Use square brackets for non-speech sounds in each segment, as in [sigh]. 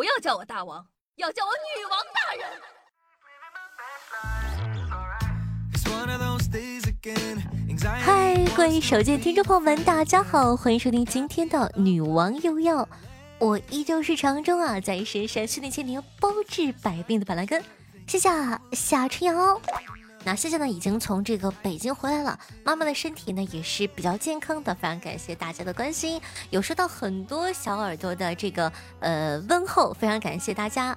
不要叫我大王，要叫我女王大人。嗨，各位手机听众朋友们，大家好，欢迎收听今天的《女王又要》，我依旧是常中啊，在深山训练千年，包治百病的板蓝根，谢谢夏春瑶。那现在呢，已经从这个北京回来了，妈妈的身体呢也是比较健康的，非常感谢大家的关心，有收到很多小耳朵的这个呃问候，非常感谢大家。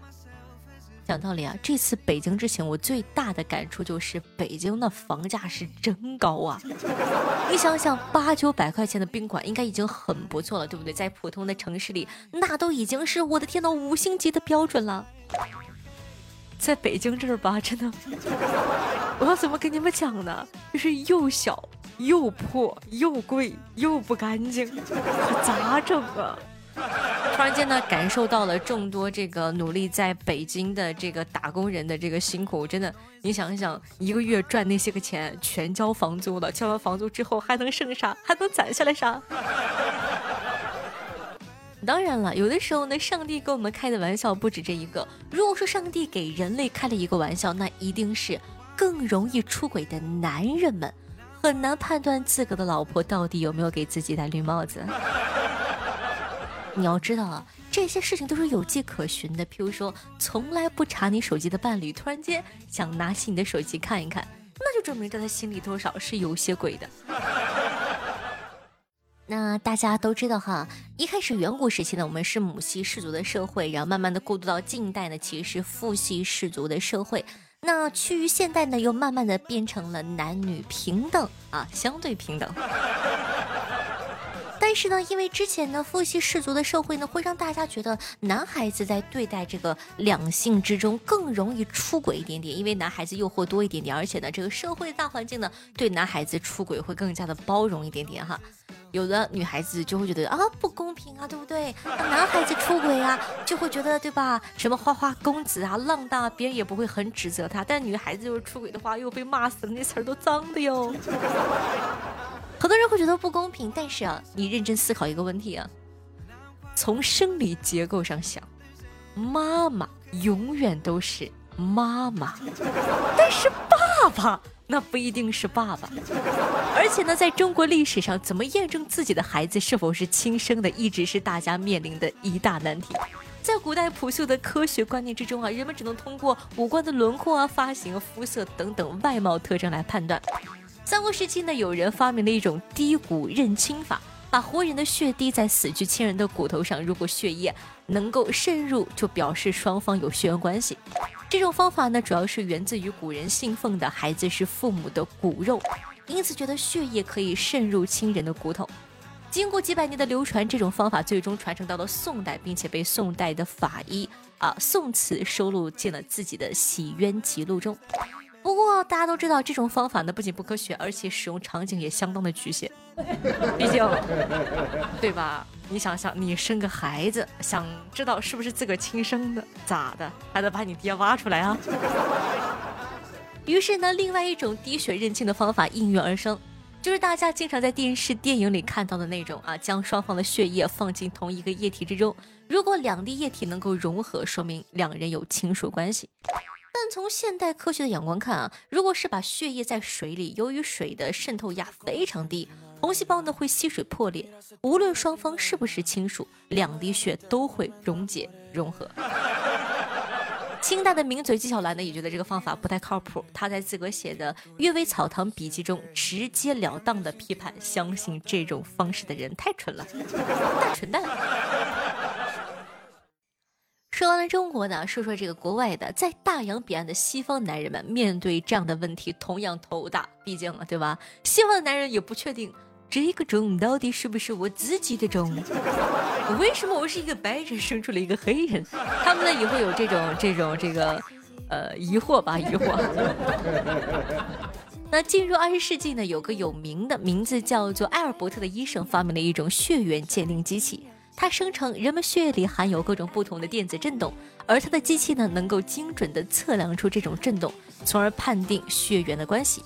讲道理啊，这次北京之行，我最大的感触就是北京的房价是真高啊！[laughs] 你想想，八九百块钱的宾馆应该已经很不错了，对不对？在普通的城市里，那都已经是我的天呐，五星级的标准了。在北京这儿吧，真的，我要怎么跟你们讲呢？就是又小又破又贵又不干净，可咋整啊？突然间呢，感受到了众多这个努力在北京的这个打工人的这个辛苦，真的，你想一想，一个月赚那些个钱，全交房租了，交完房租之后还能剩啥？还能攒下来啥？当然了，有的时候呢，上帝给我们开的玩笑不止这一个。如果说上帝给人类开了一个玩笑，那一定是更容易出轨的男人们很难判断自个的老婆到底有没有给自己戴绿帽子。你要知道啊，这些事情都是有迹可循的。譬如说，从来不查你手机的伴侣，突然间想拿起你的手机看一看，那就证明在他心里多少是有些鬼的。那大家都知道哈，一开始远古时期呢，我们是母系氏族的社会，然后慢慢的过渡到近代呢，其实是父系氏族的社会。那趋于现代呢，又慢慢的变成了男女平等啊，相对平等。但是呢，因为之前呢，父系氏族的社会呢，会让大家觉得男孩子在对待这个两性之中更容易出轨一点点，因为男孩子诱惑多一点点，而且呢，这个社会大环境呢，对男孩子出轨会更加的包容一点点哈。有的女孩子就会觉得啊，不公平啊，对不对？男孩子出轨啊，就会觉得对吧？什么花花公子啊，浪荡，别人也不会很指责他。但女孩子就是出轨的话，又被骂死了，那词儿都脏的哟。很多人会觉得不公平，但是啊，你认真思考一个问题啊，从生理结构上想，妈妈永远都是妈妈，但是爸爸那不一定是爸爸。而且呢，在中国历史上，怎么验证自己的孩子是否是亲生的，一直是大家面临的一大难题。在古代朴素的科学观念之中啊，人们只能通过五官的轮廓啊、发型、肤色等等外貌特征来判断。三国时期呢，有人发明了一种滴骨认亲法，把活人的血滴在死去亲人的骨头上，如果血液能够渗入，就表示双方有血缘关系。这种方法呢，主要是源自于古人信奉的孩子是父母的骨肉，因此觉得血液可以渗入亲人的骨头。经过几百年的流传，这种方法最终传承到了宋代，并且被宋代的法医啊宋慈收录进了自己的洗冤集录中。不过大家都知道，这种方法呢不仅不科学，而且使用场景也相当的局限。[laughs] 毕竟，对吧？你想想，你生个孩子，想知道是不是自个亲生的，咋的？还得把你爹挖出来啊？于是呢，另外一种滴血认亲的方法应运而生，就是大家经常在电视、电影里看到的那种啊，将双方的血液放进同一个液体之中，如果两滴液体能够融合，说明两人有亲属关系。但从现代科学的眼光看啊，如果是把血液在水里，由于水的渗透压非常低，红细胞呢会吸水破裂，无论双方是不是亲属，两滴血都会溶解融合。清代的名嘴纪晓岚呢也觉得这个方法不太靠谱，他在自个写的《阅微草堂笔记》中直截了当的批判，相信这种方式的人太蠢了，大蠢蛋。说完了中国呢，说说这个国外的，在大洋彼岸的西方男人们面对这样的问题同样头大，毕竟了，对吧？西方的男人也不确定这个种到底是不是我自己的种，为什么我是一个白人生出了一个黑人？他们呢也会有这种这种这个呃疑惑吧，疑惑。[laughs] 那进入二十世纪呢，有个有名的名字叫做埃尔伯特的医生发明了一种血缘鉴定机器。它声称人们血液里含有各种不同的电子振动，而它的机器呢能够精准地测量出这种振动，从而判定血缘的关系。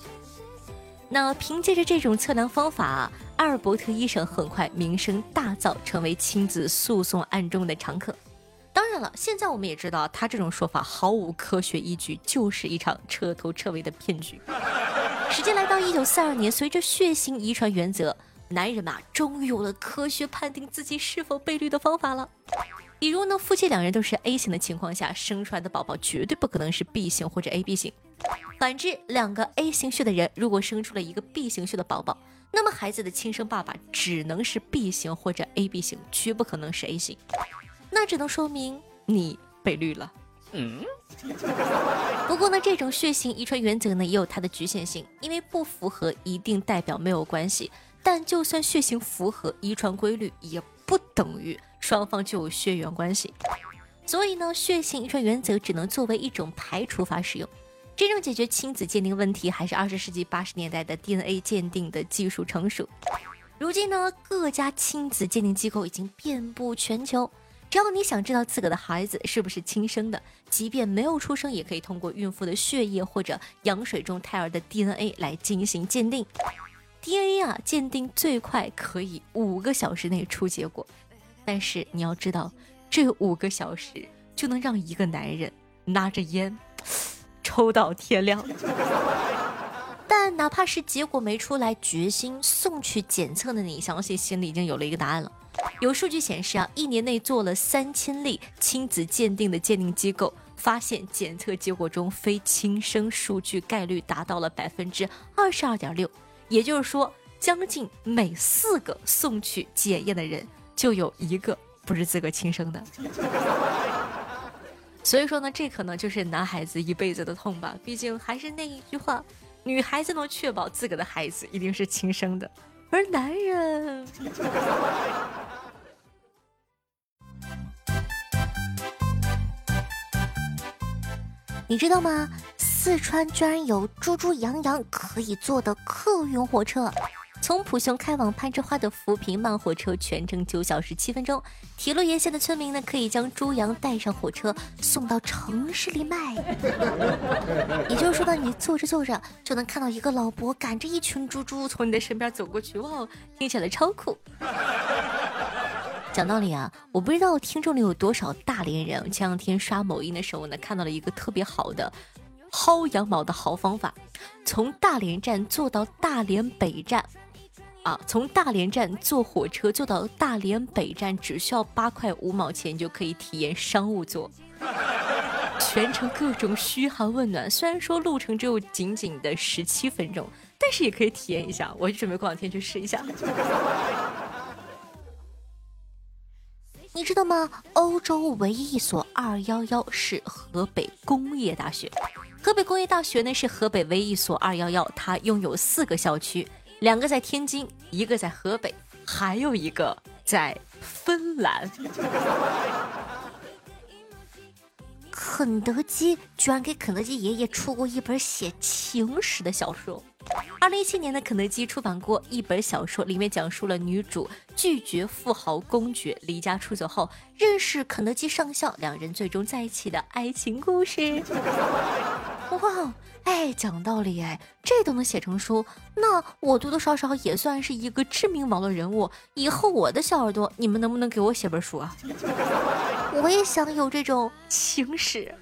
那凭借着这种测量方法，阿尔伯特医生很快名声大噪，成为亲子诉讼案中的常客。当然了，现在我们也知道，他这种说法毫无科学依据，就是一场彻头彻尾的骗局。[laughs] 时间来到一九四二年，随着血型遗传原则，男人嘛，终于有了科学判定自己是否被绿的方法了。比如呢，夫妻两人都是 A 型的情况下，生出来的宝宝绝对不可能是 B 型或者 AB 型。反之，两个 A 型血的人如果生出了一个 B 型血的宝宝，那么孩子的亲生爸爸只能是 B 型或者 AB 型，绝不可能是 A 型。那只能说明你被绿了。嗯。[laughs] 不过呢，这种血型遗传原则呢也有它的局限性，因为不符合一定代表没有关系。但就算血型符合遗传规律，也不等于。双方就有血缘关系，所以呢，血型遗传原则只能作为一种排除法使用。真正解决亲子鉴定问题，还是二十世纪八十年代的 DNA 鉴定的技术成熟。如今呢，各家亲子鉴定机构已经遍布全球。只要你想知道自个的孩子是不是亲生的，即便没有出生，也可以通过孕妇的血液或者羊水中胎儿的 DNA 来进行鉴定。DNA 啊，鉴定最快可以五个小时内出结果。但是你要知道，这五个小时就能让一个男人拿着烟抽到天亮。但哪怕是结果没出来，决心送去检测的你，相信心里已经有了一个答案了。有数据显示啊，一年内做了三千例亲子鉴定的鉴定机构，发现检测结果中非亲生数据概率达到了百分之二十二点六，也就是说，将近每四个送去检验的人。就有一个不是自个亲生的，[laughs] 所以说呢，这可能就是男孩子一辈子的痛吧。毕竟还是那一句话，女孩子能确保自个的孩子一定是亲生的，而男人，你知道吗？四川居然有猪猪羊羊可以坐的客运火车。从普雄开往攀枝花的扶贫慢火车，全程九小时七分钟。铁路沿线的村民呢，可以将猪羊带上火车，送到城市里卖。[laughs] 也就是说呢，你坐着坐着，就能看到一个老伯赶着一群猪猪从你的身边走过去，哇，听起来超酷。讲道理啊，我不知道听众里有多少大连人。前两天刷某音的时候呢，看到了一个特别好的薅羊毛的好方法，从大连站坐到大连北站。啊，从大连站坐火车坐到大连北站只需要八块五毛钱，就可以体验商务座，全程各种嘘寒问暖。虽然说路程只有仅仅的十七分钟，但是也可以体验一下。我准备过两天去试一下。你知道吗？欧洲唯一一所二幺幺是河北工业大学。河北工业大学呢是河北唯一一所二幺幺，它拥有四个校区。两个在天津，一个在河北，还有一个在芬兰。肯德基居然给肯德基爷爷出过一本写情史的小说。二零一七年的肯德基出版过一本小说，里面讲述了女主拒绝富豪公爵离家出走后，认识肯德基上校，两人最终在一起的爱情故事。[laughs] 哇！哎，讲道理哎，这都能写成书，那我多多少少也算是一个知名网络人物。以后我的小耳朵，你们能不能给我写本书啊？[laughs] 我也想有这种情史。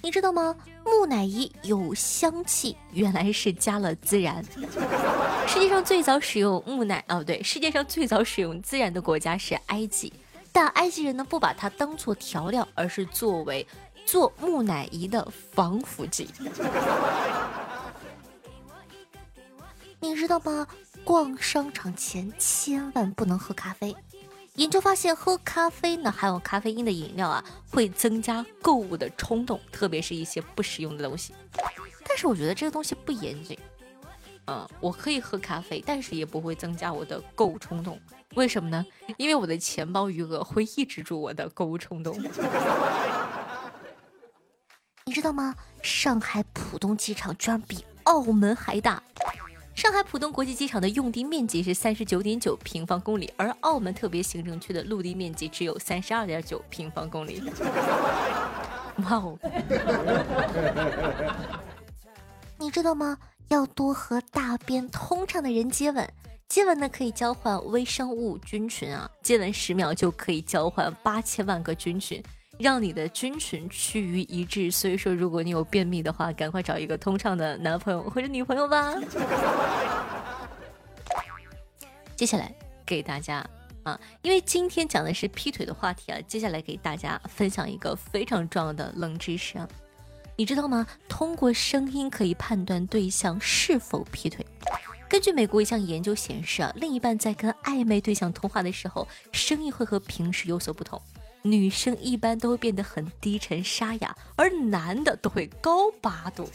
你知道吗？木乃伊有香气，原来是加了孜然。世界上最早使用木乃哦，对，世界上最早使用孜然的国家是埃及，但埃及人呢不把它当做调料，而是作为。做木乃伊的防腐剂，你知道吗？逛商场前千万不能喝咖啡。研究发现，喝咖啡呢含有咖啡因的饮料啊，会增加购物的冲动，特别是一些不实用的东西。但是我觉得这个东西不严谨。嗯，我可以喝咖啡，但是也不会增加我的购物冲动。为什么呢？因为我的钱包余额会抑制住我的购物冲动。你知道吗？上海浦东机场居然比澳门还大。上海浦东国际机场的用地面积是三十九点九平方公里，而澳门特别行政区的陆地面积只有三十二点九平方公里。[laughs] 哇哦！[laughs] 你知道吗？要多和大便通畅的人接吻。接吻呢可以交换微生物菌群啊，接吻十秒就可以交换八千万个菌群，让你的菌群趋于一致。所以说，如果你有便秘的话，赶快找一个通畅的男朋友或者女朋友吧。[laughs] 接下来给大家啊，因为今天讲的是劈腿的话题啊，接下来给大家分享一个非常重要的冷知识啊。你知道吗？通过声音可以判断对象是否劈腿。根据美国一项研究显示啊，另一半在跟暧昧对象通话的时候，声音会和平时有所不同。女生一般都会变得很低沉沙哑，而男的都会高八度，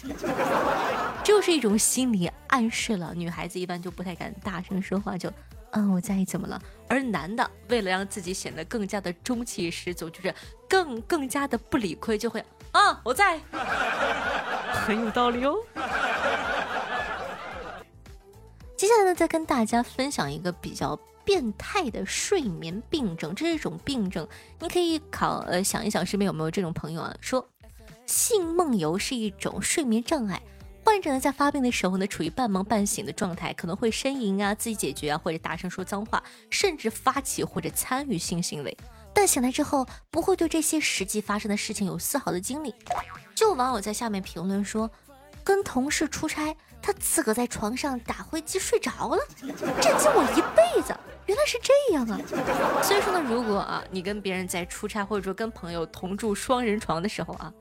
[laughs] 就是一种心理暗示了。女孩子一般就不太敢大声说话，就嗯我在意怎么了？而男的为了让自己显得更加的中气十足，就是更更加的不理亏，就会。啊，我在，很有道理哦。[laughs] 接下来呢，再跟大家分享一个比较变态的睡眠病症，这是一种病症，你可以考呃想一想身边有没有这种朋友啊？说性梦游是一种睡眠障碍，患者呢在发病的时候呢处于半梦半醒的状态，可能会呻吟啊、自己解决啊，或者大声说脏话，甚至发起或者参与性行为。但醒来之后，不会对这些实际发生的事情有丝毫的经历。就网友在下面评论说，跟同事出差，他自个在床上打灰机睡着了，震惊我一辈子。原来是这样啊！所以说呢，如果啊你跟别人在出差，或者说跟朋友同住双人床的时候啊，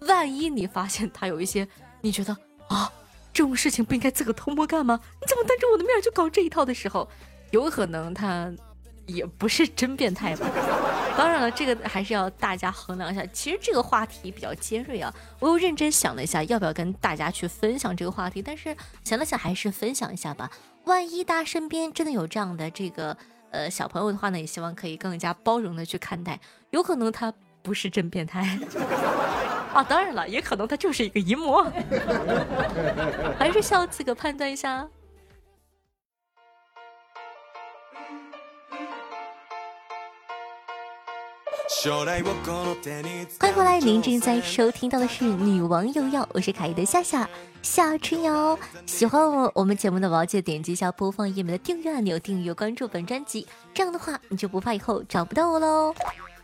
万一你发现他有一些你觉得啊这种事情不应该自个偷摸干吗？你怎么当着我的面就搞这一套的时候，有可能他。也不是真变态吧？当然了，这个还是要大家衡量一下。其实这个话题比较尖锐啊，我又认真想了一下，要不要跟大家去分享这个话题？但是想了想，还是分享一下吧。万一大家身边真的有这样的这个呃小朋友的话呢，也希望可以更加包容的去看待。有可能他不是真变态 [laughs] 啊，当然了，也可能他就是一个淫魔，[laughs] 还是需要自个判断一下。欢迎回来，您正在收听到的是《女王又要》，我是凯伊的夏夏夏春瑶。喜欢我我们节目的宝记得点击一下播放页面的订阅按钮，订阅关注本专辑，这样的话你就不怕以后找不到我喽。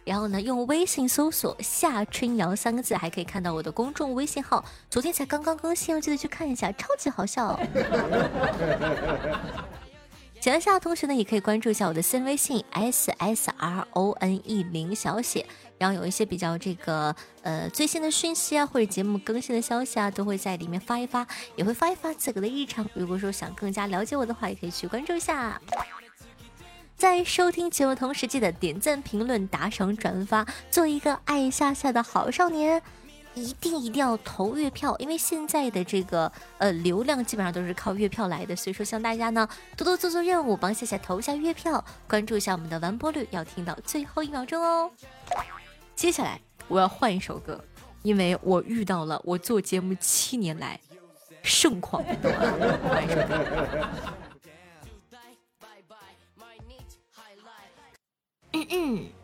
然后呢，用微信搜索“夏春瑶”三个字，还可以看到我的公众微信号，昨天才刚刚更新，记得去看一下，超级好笑。喜欢夏同学呢，也可以关注一下我的私人微信 s s r o n e 零小写，然后有一些比较这个呃最新的讯息啊，或者节目更新的消息啊，都会在里面发一发，也会发一发自个的日常。如果说想更加了解我的话，也可以去关注一下。在收听节目同时，记得点赞、评论、打赏、转发，做一个爱夏夏的好少年。一定一定要投月票，因为现在的这个呃流量基本上都是靠月票来的，所以说希望大家呢多多做做任务，帮夏夏投一下月票，关注一下我们的完播率，要听到最后一秒钟哦。接下来我要换一首歌，因为我遇到了我做节目七年来盛况。换一首歌。嗯嗯。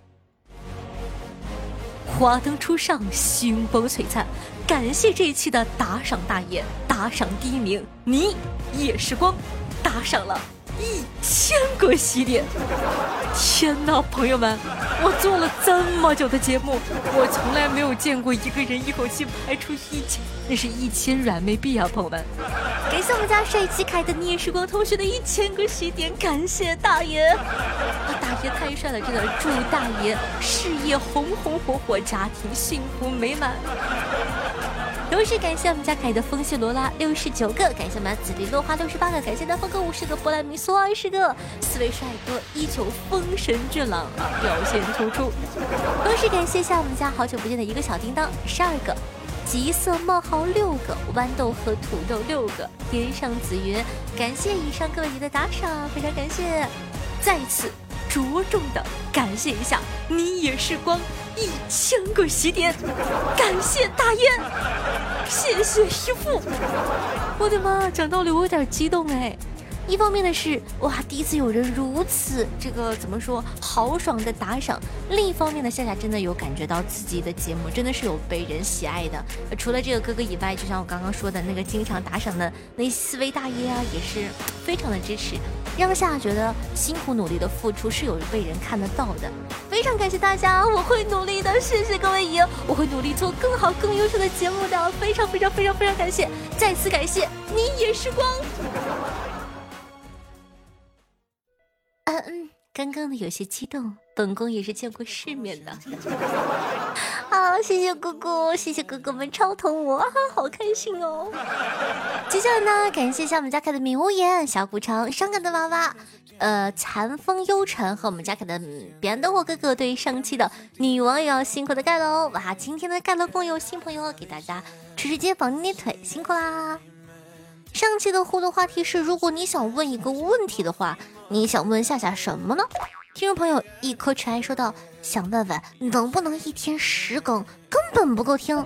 华灯初上，星光璀璨。感谢这一期的打赏大爷，打赏第一名，你也是光，打赏了一千个喜点。天哪，朋友们，我做了这么久的节目，我从来没有见过一个人一口气拍出一千，那是一千软妹币啊，朋友们。感谢我们家帅气凯的你也是光同学的一千个喜点，感谢大爷。啊大爷太帅了，真的！祝大爷事业红红火火，家庭幸福美满。同时感谢我们家凯的风系罗拉六十九个，感谢我们紫菱落花六十八个，感谢南方哥五十个，波兰米苏二十个，四位帅哥依旧风神俊朗啊，表现突出。同时感谢一下我们家好久不见的一个小叮当十二个，吉色冒号六个，豌豆和土豆六个，天上紫云，感谢以上各位的打赏，非常感谢，再次。着重的感谢一下，你也是光一千个喜点，感谢大雁，谢谢师傅，我的妈，讲道理我有点激动哎。一方面呢是哇，第一次有人如此这个怎么说豪爽的打赏；另一方面呢，夏夏真的有感觉到自己的节目真的是有被人喜爱的。除了这个哥哥以外，就像我刚刚说的那个经常打赏的那四位大爷啊，也是非常的支持。让夏夏觉得辛苦努力的付出是有被人看得到的。非常感谢大家，我会努力的，谢谢各位姨，我会努力做更好、更优秀的节目的。非常非常非常非常感谢，再次感谢你也是光。嗯嗯，刚刚呢有些激动，本宫也是见过世面的。[laughs] 好，谢谢姑姑，谢谢哥哥们超疼我，好开心哦。接下来呢，感谢一下我们家凯的米无言、小古城、伤感的娃娃，呃，残风幽沉和我们家凯的彼岸灯火哥哥对于上期的女网友辛苦的盖楼哇！今天的盖楼共有新朋友给大家吃吃街绑捏捏腿，辛苦啦。上期的互动话题是，如果你想问一个问题的话，你想问夏夏什么呢？听众朋友一颗尘埃说道：“想问问能不能一天十更，根本不够听。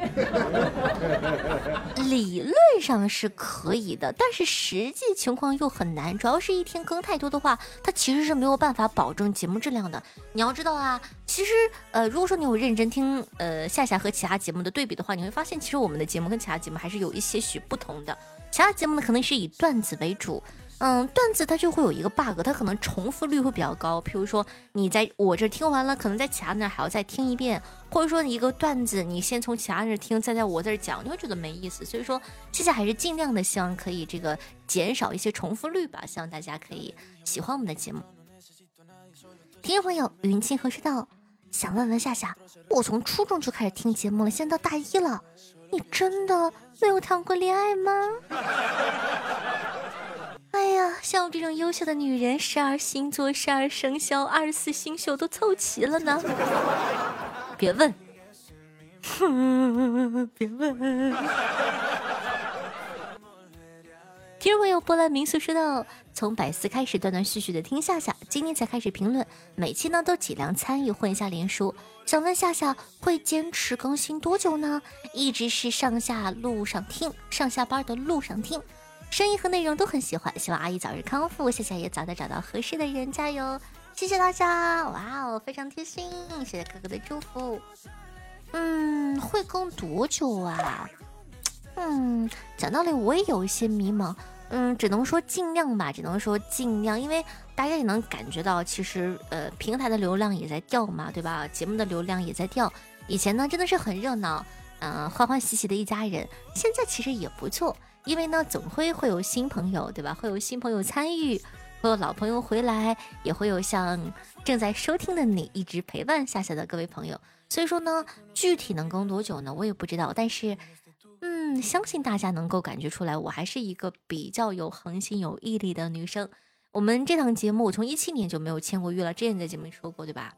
[laughs] 理论上是可以的，但是实际情况又很难。主要是一天更太多的话，它其实是没有办法保证节目质量的。你要知道啊，其实呃，如果说你有认真听呃夏夏和其他节目的对比的话，你会发现其实我们的节目跟其他节目还是有一些许不同的。其他节目呢，可能是以段子为主。”嗯，段子它就会有一个 bug，它可能重复率会比较高。譬如说，你在我这听完了，可能在其他那还要再听一遍，或者说一个段子，你先从其他那听，再在我这儿讲，你会觉得没意思。所以说，现在还是尽量的希望可以这个减少一些重复率吧，希望大家可以喜欢我们的节目。听众朋友，云清何时到？想问问夏夏，我从初中就开始听节目了，现在到大一了，你真的没有谈过恋爱吗？[laughs] 哎呀，像我这种优秀的女人，十二星座、十二生肖、二十四星宿都凑齐了呢。别问，[laughs] 别问。听众朋友，波兰民宿说道：从百思开始，断断续续的听夏夏，今天才开始评论，每期呢都尽量参与混一下连书。想问夏夏会坚持更新多久呢？一直是上下路上听，上下班的路上听。声音和内容都很喜欢，希望阿姨早日康复，夏夏也早点找到合适的人，加油！谢谢大家，哇哦，非常贴心，谢谢哥哥的祝福。嗯，会更多久啊？嗯，讲道理我也有一些迷茫，嗯，只能说尽量吧，只能说尽量，因为大家也能感觉到，其实呃平台的流量也在掉嘛，对吧？节目的流量也在掉。以前呢真的是很热闹，嗯，欢欢喜喜的一家人，现在其实也不错。因为呢，总会会有新朋友，对吧？会有新朋友参与，会有老朋友回来，也会有像正在收听的你一直陪伴夏夏的各位朋友。所以说呢，具体能更多久呢？我也不知道。但是，嗯，相信大家能够感觉出来，我还是一个比较有恒心、有毅力的女生。我们这档节目，我从一七年就没有签过约了，之前在节目里说过，对吧？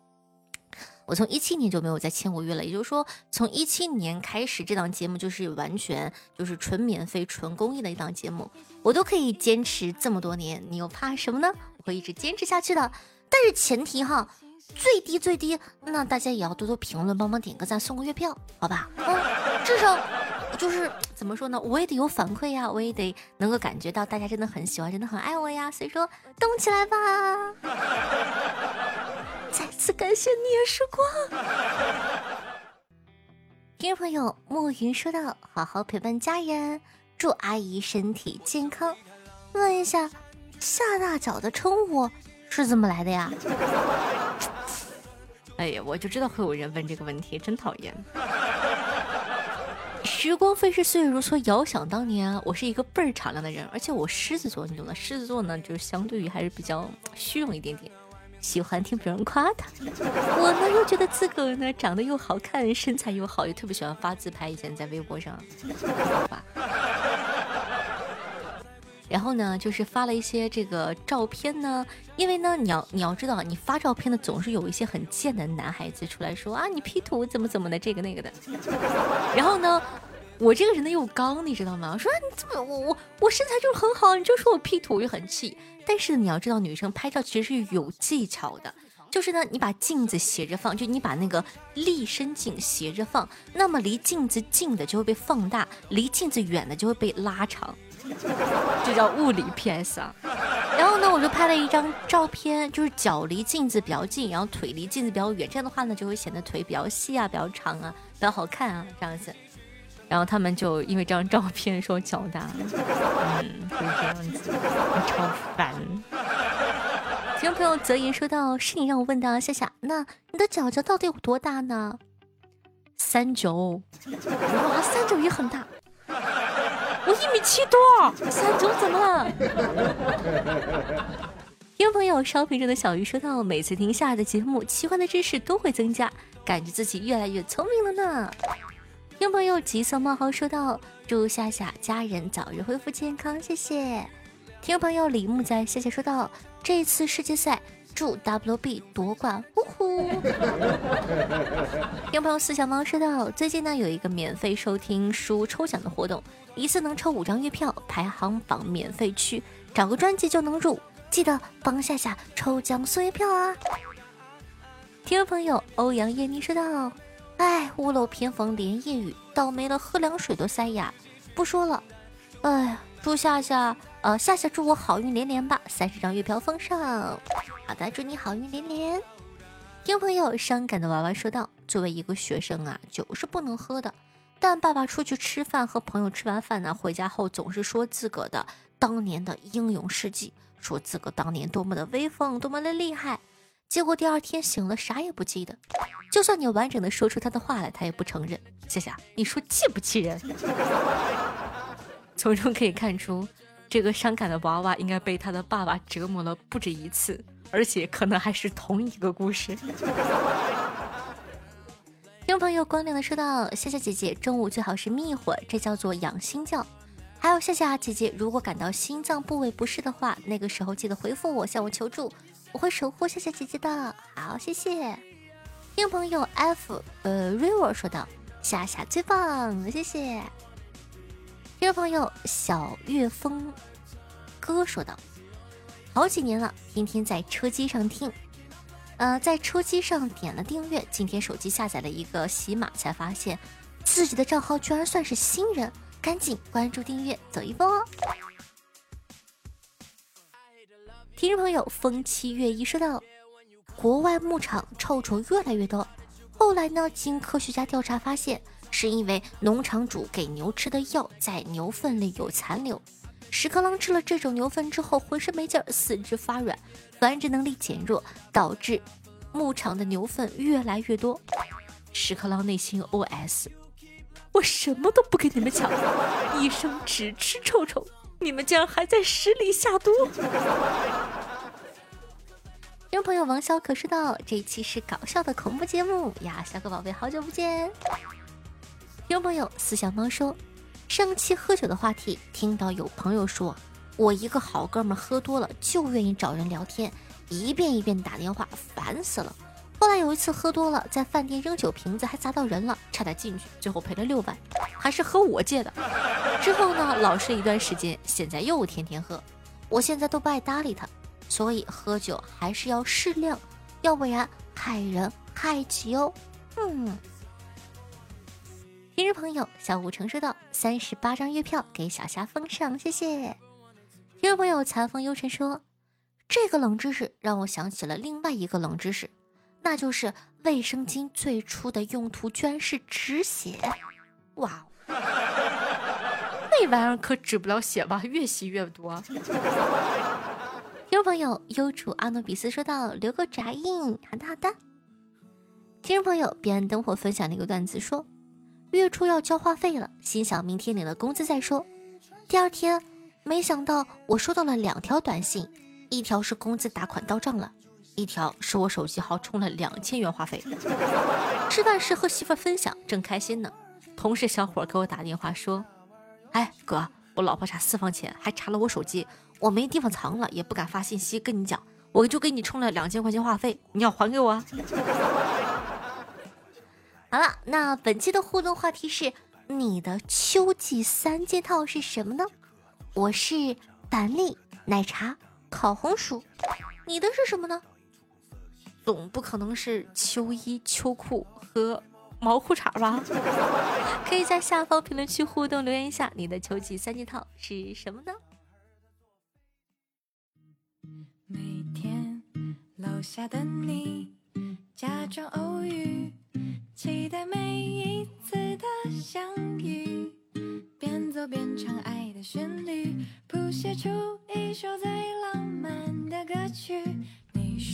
我从一七年就没有再签过约了，也就是说，从一七年开始，这档节目就是完全就是纯免费、纯公益的一档节目，我都可以坚持这么多年，你又怕什么呢？我会一直坚持下去的，但是前提哈，最低最低，那大家也要多多评论，帮忙点个赞，送个月票，好吧？嗯，至少就是怎么说呢，我也得有反馈呀，我也得能够感觉到大家真的很喜欢，真的很爱我呀，所以说动起来吧！再次感谢你也时光，听众朋友暮云说道：“好好陪伴家人，祝阿姨身体健康。”问一下，夏大脚的称呼是怎么来的呀？[laughs] 哎呀，我就知道会有人问这个问题，真讨厌。时光飞逝，岁月如梭。遥想当年，我是一个倍儿敞亮的人，而且我狮子座，你懂的。狮子座呢，就是相对于还是比较虚荣一点点。喜欢听别人夸他，我呢又觉得自个儿呢长得又好看，身材又好，又特别喜欢发自拍。以前在微博上发，然后呢就是发了一些这个照片呢，因为呢你要你要知道，你发照片呢总是有一些很贱的男孩子出来说啊你 P 图怎么怎么的这个那个的，[laughs] 然后呢。我这个人呢又刚，你知道吗？说你怎么我我我身材就是很好，你就说我 P 图，我就很气。但是你要知道，女生拍照其实是有技巧的，就是呢，你把镜子斜着放，就你把那个立身镜斜着放，那么离镜子近的就会被放大，离镜子远的就会被拉长，[laughs] 这叫物理 PS 啊。然后呢，我就拍了一张照片，就是脚离镜子比较近，然后腿离镜子比较远，这样的话呢，就会显得腿比较细啊，比较长啊，比较好看啊，这样子。然后他们就因为这张照片说脚大，嗯，就是这样子，超烦。听众朋友泽言说到：“是你让我问的，夏夏，那你的脚脚到底有多大呢？”三九，[laughs] 哇，三九也很大。我一米七多，三九怎么了？听众朋友烧瓶中的小鱼说到：“每次听夏的节目，奇幻的知识都会增加，感觉自己越来越聪明了呢。”听众朋友吉色冒号说到：“祝夏夏家人早日恢复健康，谢谢。”听众朋友李木在夏夏说到：“这次世界赛。”祝 WB 夺冠！呜呼！[laughs] 听众朋友四小猫说到，最近呢有一个免费收听书抽奖的活动，一次能抽五张月票，排行榜免费区，找个专辑就能入，记得帮夏夏抽奖送月票啊！听众朋友欧阳叶妮说道：“哎，屋漏偏逢连夜雨，倒霉了喝凉水都塞牙，不说了。哎呀，祝夏夏。”呃，夏夏祝我好运连连吧，三十张月票封上。好的，祝你好运连连。听朋友伤感的娃娃说道：“作为一个学生啊，酒是不能喝的。但爸爸出去吃饭，和朋友吃完饭呢，回家后总是说自个的当年的英勇事迹，说自个当年多么的威风，多么的厉害。结果第二天醒了，啥也不记得。就算你完整的说出他的话来，他也不承认。夏夏，你说气不气人？[laughs] 从中可以看出。”这个伤感的娃娃应该被他的爸爸折磨了不止一次，而且可能还是同一个故事。[laughs] 听朋友光亮的说道：夏夏姐姐中午最好是眯一会儿，这叫做养心觉。还有夏夏姐姐，如果感到心脏部位不适的话，那个时候记得回复我，向我求助，我会守护夏夏姐姐的。好，谢谢。听朋友 F 呃 River 说道：夏夏最棒，谢谢。听众朋友小月风哥说道：“好几年了，天天在车机上听，呃，在车机上点了订阅。今天手机下载了一个喜马，才发现自己的账号居然算是新人，赶紧关注订阅，走一波哦。”听众朋友风七月一说道：“国外牧场臭虫越来越多，后来呢，经科学家调查发现。”是因为农场主给牛吃的药在牛粪里有残留，屎壳郎吃了这种牛粪之后浑身没劲儿，四肢发软，繁殖能力减弱，导致牧场的牛粪越来越多。屎壳郎内心 OS：我什么都不跟你们抢，[laughs] 一生只吃臭虫，你们竟然还在屎里下毒！听众朋友王小可说道：“这一期是搞笑的恐怖节目呀，小可宝贝，好久不见。听众朋友，四小猫说，上期喝酒的话题，听到有朋友说，我一个好哥们喝多了就愿意找人聊天，一遍一遍打电话，烦死了。后来有一次喝多了，在饭店扔酒瓶子，还砸到人了，差点进去，最后赔了六万，还是和我借的。之后呢，老实一段时间，现在又天天喝，我现在都不爱搭理他，所以喝酒还是要适量，要不然害人害己哦。嗯。听众朋友，小五成收到三十八张月票给小霞封上，谢谢。听众朋友，残风幽尘说，这个冷知识让我想起了另外一个冷知识，那就是卫生巾最初的用途居然是止血。哇，[laughs] 那玩意儿可止不了血吧？越吸越多。听众朋友，幽主阿诺比斯说道留个爪印，好的好的。听众朋友，彼岸灯火分享了一个段子说。月初要交话费了，心想明天领了工资再说。第二天，没想到我收到了两条短信，一条是工资打款到账了，一条是我手机号充了两千元话费。[laughs] 吃饭时和媳妇分享，正开心呢，同事小伙给我打电话说：“哎哥，我老婆查私房钱，还查了我手机，我没地方藏了，也不敢发信息跟你讲，我就给你充了两千块钱话费，你要还给我啊。[laughs] ”好了，那本期的互动话题是：你的秋季三件套是什么呢？我是板栗、奶茶、烤红薯，你的是什么呢？总不可能是秋衣、秋裤和毛裤衩吧？[laughs] 可以在下方评论区互动留言一下，你的秋季三件套是什么呢？每天楼下的你，假装偶遇。期待每一次的相遇，边走边唱爱的旋律，谱写出一首最浪漫的歌曲。你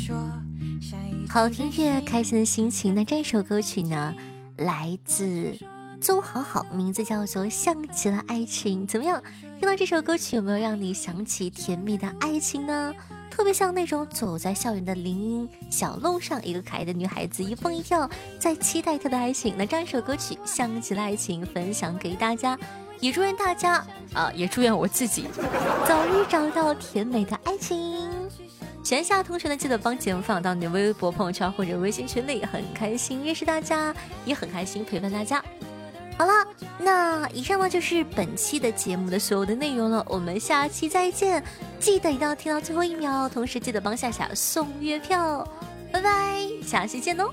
好听乐，开心的心情。那这首歌曲呢，来自邹好好，名字叫做《像极了爱情》。怎么样？听到这首歌曲，有没有让你想起甜蜜的爱情呢？特别像那种走在校园的林荫小路上，一个可爱的女孩子一蹦一跳，在期待她的爱情。那这样一首歌曲《想起了爱情》，分享给大家，也祝愿大家啊，也祝愿我自己早日找到甜美的爱情。闲暇同学呢，记得帮节目分享到你的微博、朋友圈或者微信群里，很开心认识大家，也很开心陪伴大家。好了，那以上呢就是本期的节目的所有的内容了，我们下期再见，记得一定要听到最后一秒，同时记得帮夏夏送月票，拜拜，下期见哦。